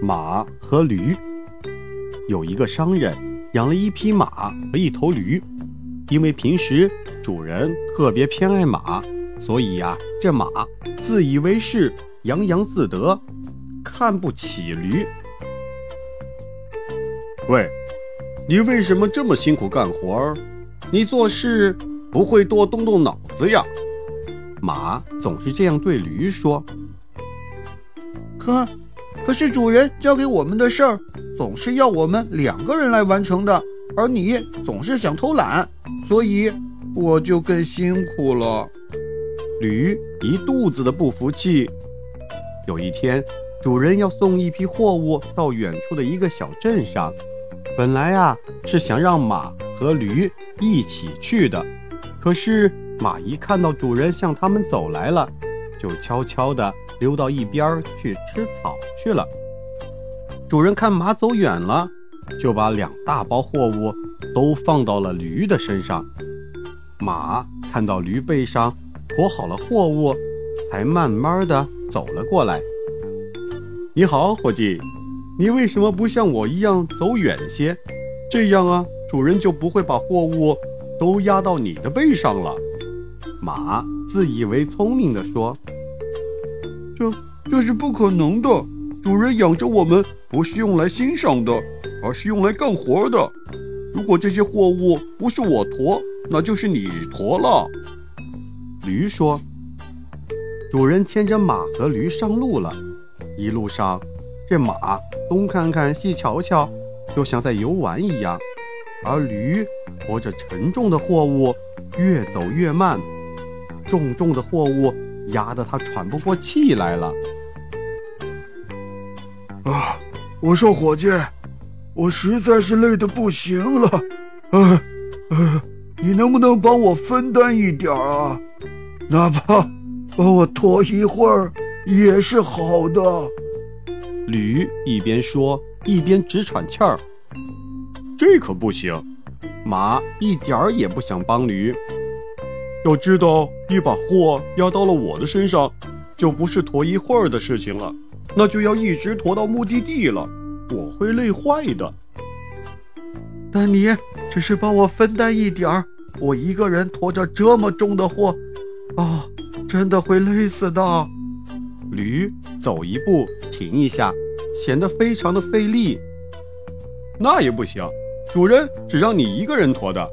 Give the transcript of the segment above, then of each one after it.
马和驴。有一个商人养了一匹马和一头驴，因为平时主人特别偏爱马，所以呀，这马自以为是，洋洋自得，看不起驴。喂，你为什么这么辛苦干活儿？你做事不会多动动脑子呀？马总是这样对驴说。呵，可是主人交给我们的事儿，总是要我们两个人来完成的，而你总是想偷懒，所以我就更辛苦了。驴一肚子的不服气。有一天，主人要送一批货物到远处的一个小镇上，本来啊是想让马和驴一起去的，可是马一看到主人向他们走来了，就悄悄地溜到一边去吃草去了。主人看马走远了，就把两大包货物都放到了驴的身上。马看到驴背上驮好了货物，才慢慢地走了过来。你好，伙计，你为什么不像我一样走远些？这样啊，主人就不会把货物都压到你的背上了。马自以为聪明地说。这这是不可能的。主人养着我们不是用来欣赏的，而是用来干活的。如果这些货物不是我驮，那就是你驮了。驴说：“主人牵着马和驴上路了。一路上，这马东看看西瞧瞧，就像在游玩一样；而驴驮着沉重的货物，越走越慢，重重的货物。”压得他喘不过气来了。啊！我说伙计，我实在是累得不行了。啊啊，你能不能帮我分担一点啊？哪怕帮我拖一会儿也是好的。驴一边说一边直喘气儿。这可不行！马一点儿也不想帮驴。要知道，你把货压到了我的身上，就不是驮一会儿的事情了，那就要一直驮到目的地了，我会累坏的。但你只是帮我分担一点儿，我一个人驮着这么重的货，啊，真的会累死的。驴走一步停一下，显得非常的费力。那也不行，主人只让你一个人驮的。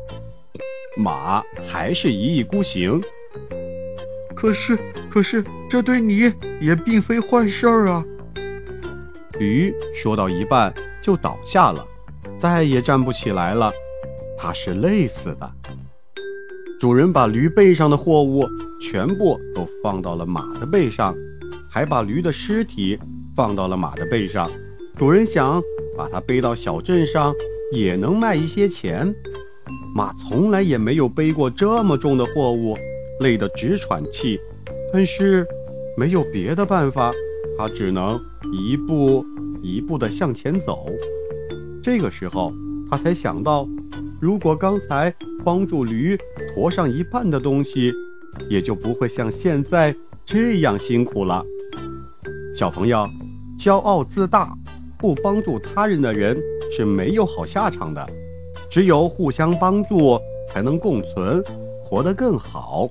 马还是一意孤行，可是，可是这对你也并非坏事儿啊。驴说到一半就倒下了，再也站不起来了，它是累死的。主人把驴背上的货物全部都放到了马的背上，还把驴的尸体放到了马的背上。主人想把它背到小镇上，也能卖一些钱。马从来也没有背过这么重的货物，累得直喘气。但是没有别的办法，他只能一步一步地向前走。这个时候，他才想到，如果刚才帮助驴驮上一半的东西，也就不会像现在这样辛苦了。小朋友，骄傲自大、不帮助他人的人是没有好下场的。只有互相帮助，才能共存，活得更好。